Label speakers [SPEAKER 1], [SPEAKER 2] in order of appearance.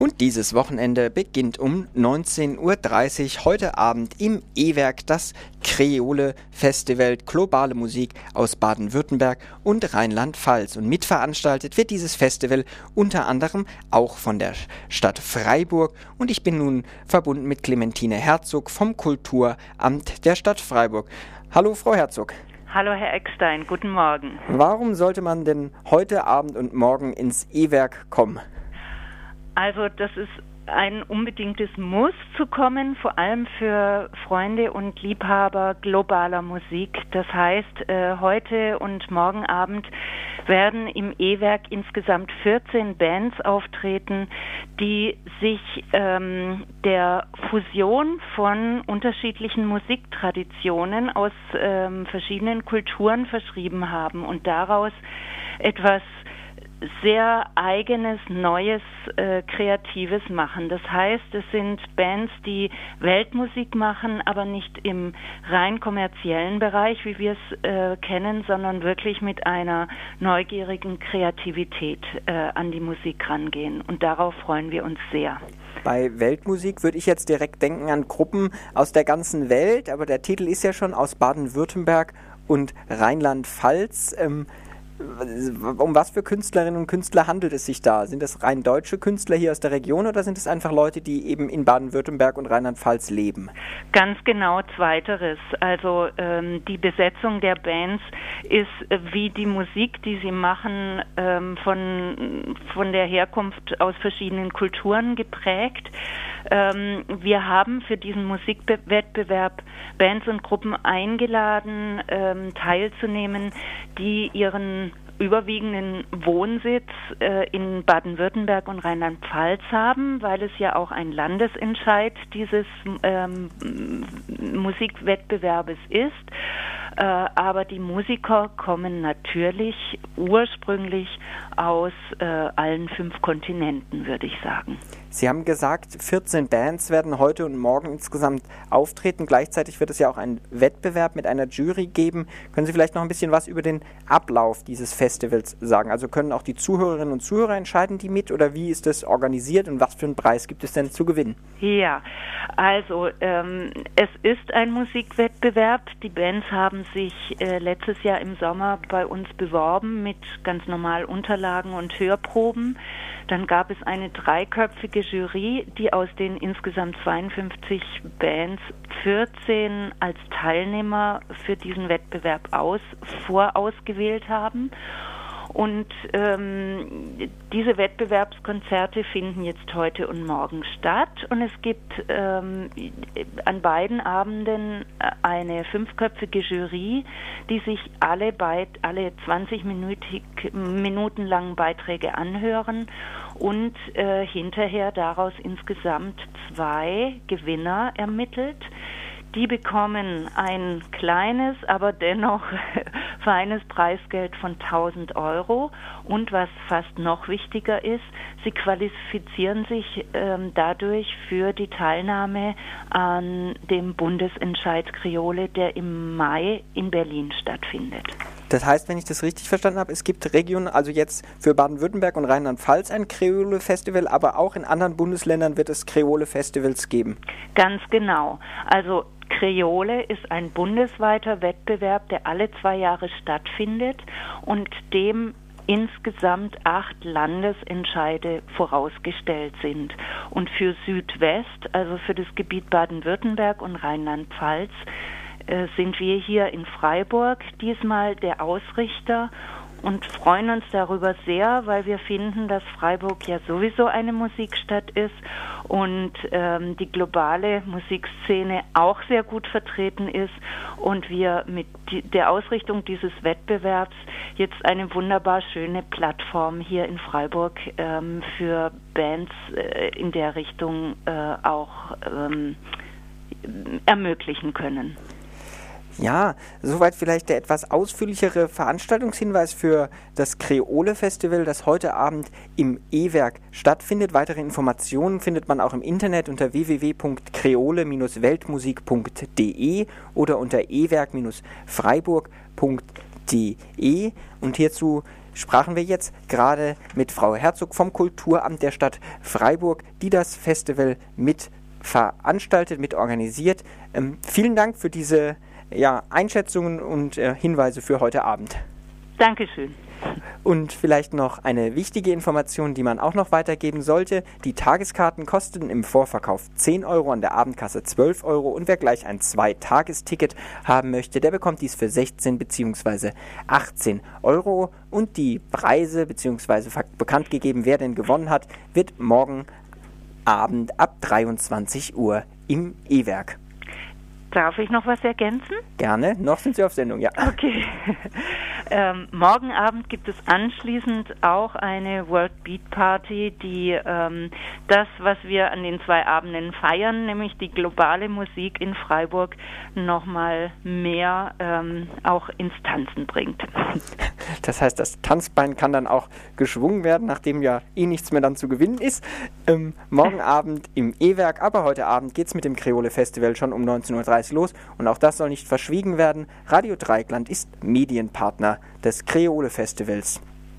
[SPEAKER 1] Und dieses Wochenende beginnt um 19.30 Uhr heute Abend im E-Werk das Kreole Festival Globale Musik aus Baden-Württemberg und Rheinland-Pfalz. Und mitveranstaltet wird dieses Festival unter anderem auch von der Stadt Freiburg. Und ich bin nun verbunden mit Clementine Herzog vom Kulturamt der Stadt Freiburg. Hallo, Frau Herzog.
[SPEAKER 2] Hallo Herr Eckstein, guten Morgen.
[SPEAKER 1] Warum sollte man denn heute Abend und morgen ins E-Werk kommen?
[SPEAKER 2] Also das ist ein unbedingtes Muss zu kommen, vor allem für Freunde und Liebhaber globaler Musik. Das heißt, äh, heute und morgen Abend werden im E-Werk insgesamt 14 Bands auftreten, die sich ähm, der Fusion von unterschiedlichen Musiktraditionen aus ähm, verschiedenen Kulturen verschrieben haben und daraus etwas sehr eigenes, neues, äh, kreatives machen. Das heißt, es sind Bands, die Weltmusik machen, aber nicht im rein kommerziellen Bereich, wie wir es äh, kennen, sondern wirklich mit einer neugierigen Kreativität äh, an die Musik rangehen. Und darauf freuen wir uns sehr.
[SPEAKER 1] Bei Weltmusik würde ich jetzt direkt denken an Gruppen aus der ganzen Welt, aber der Titel ist ja schon aus Baden-Württemberg und Rheinland-Pfalz. Ähm, um was für Künstlerinnen und Künstler handelt es sich da? Sind das rein deutsche Künstler hier aus der Region oder sind es einfach Leute, die eben in Baden-Württemberg und Rheinland-Pfalz leben?
[SPEAKER 2] Ganz genau zweiteres. Also ähm, die Besetzung der Bands ist äh, wie die Musik, die sie machen, ähm, von, von der Herkunft aus verschiedenen Kulturen geprägt. Ähm, wir haben für diesen Musikwettbewerb Bands und Gruppen eingeladen, ähm, teilzunehmen, die ihren überwiegenden Wohnsitz äh, in Baden-Württemberg und Rheinland-Pfalz haben, weil es ja auch ein Landesentscheid dieses ähm, Musikwettbewerbes ist. Äh, aber die Musiker kommen natürlich ursprünglich aus äh, allen fünf Kontinenten, würde ich sagen.
[SPEAKER 1] Sie haben gesagt, 14 Bands werden heute und morgen insgesamt auftreten. Gleichzeitig wird es ja auch einen Wettbewerb mit einer Jury geben. Können Sie vielleicht noch ein bisschen was über den Ablauf dieses Festivals sagen? Also können auch die Zuhörerinnen und Zuhörer entscheiden, die mit oder wie ist das organisiert und was für einen Preis gibt es denn zu gewinnen?
[SPEAKER 2] Ja, also ähm, es ist ein Musikwettbewerb. Die Bands haben sich äh, letztes Jahr im Sommer bei uns beworben mit ganz normal Unterlagen und Hörproben. Dann gab es eine dreiköpfige Jury, die aus den insgesamt 52 Bands 14 als Teilnehmer für diesen Wettbewerb aus, vorausgewählt haben. Und ähm, diese Wettbewerbskonzerte finden jetzt heute und morgen statt. Und es gibt ähm, an beiden Abenden äh, eine fünfköpfige Jury, die sich alle, Beit alle 20 Minuten langen Beiträge anhören und äh, hinterher daraus insgesamt zwei Gewinner ermittelt. Die bekommen ein kleines, aber dennoch feines Preisgeld von 1000 Euro. Und was fast noch wichtiger ist, sie qualifizieren sich ähm, dadurch für die Teilnahme an dem Bundesentscheid Kriole, der im Mai in Berlin stattfindet.
[SPEAKER 1] Das heißt, wenn ich das richtig verstanden habe, es gibt Regionen, also jetzt für Baden-Württemberg und Rheinland-Pfalz ein Kreole-Festival, aber auch in anderen Bundesländern wird es Kreole-Festivals geben.
[SPEAKER 2] Ganz genau. Also Kreole ist ein bundesweiter Wettbewerb, der alle zwei Jahre stattfindet und dem insgesamt acht Landesentscheide vorausgestellt sind. Und für Südwest, also für das Gebiet Baden-Württemberg und Rheinland-Pfalz, äh, sind wir hier in Freiburg diesmal der Ausrichter und freuen uns darüber sehr, weil wir finden, dass Freiburg ja sowieso eine Musikstadt ist und ähm, die globale Musikszene auch sehr gut vertreten ist und wir mit der Ausrichtung dieses Wettbewerbs jetzt eine wunderbar schöne Plattform hier in Freiburg ähm, für Bands äh, in der Richtung äh, auch ähm, ermöglichen können.
[SPEAKER 1] Ja, soweit vielleicht der etwas ausführlichere Veranstaltungshinweis für das Kreole Festival, das heute Abend im E-Werk stattfindet. Weitere Informationen findet man auch im Internet unter www.kreole-weltmusik.de oder unter e-werk-freiburg.de und hierzu sprachen wir jetzt gerade mit Frau Herzog vom Kulturamt der Stadt Freiburg, die das Festival mit veranstaltet, mit organisiert. Ähm, vielen Dank für diese ja, Einschätzungen und äh, Hinweise für heute Abend.
[SPEAKER 2] Dankeschön.
[SPEAKER 1] Und vielleicht noch eine wichtige Information, die man auch noch weitergeben sollte. Die Tageskarten kosten im Vorverkauf 10 Euro, an der Abendkasse 12 Euro und wer gleich ein Zwei-Tagesticket haben möchte, der bekommt dies für 16 bzw. 18 Euro. Und die Preise bzw. bekannt gegeben, wer denn gewonnen hat, wird morgen Abend ab 23 Uhr im E-Werk.
[SPEAKER 2] Darf ich noch was ergänzen?
[SPEAKER 1] Gerne, noch sind Sie auf Sendung, ja.
[SPEAKER 2] Okay. ähm, morgen Abend gibt es anschließend auch eine World Beat Party, die ähm, das, was wir an den zwei Abenden feiern, nämlich die globale Musik in Freiburg, nochmal mehr ähm, auch ins Tanzen bringt.
[SPEAKER 1] Das heißt, das Tanzbein kann dann auch geschwungen werden, nachdem ja eh nichts mehr dann zu gewinnen ist. Ähm, morgen Abend im E-Werk, aber heute Abend geht es mit dem Kreole Festival schon um 19.30 Uhr los und auch das soll nicht verschwiegen werden. Radio Dreikland ist Medienpartner des Kreole Festivals.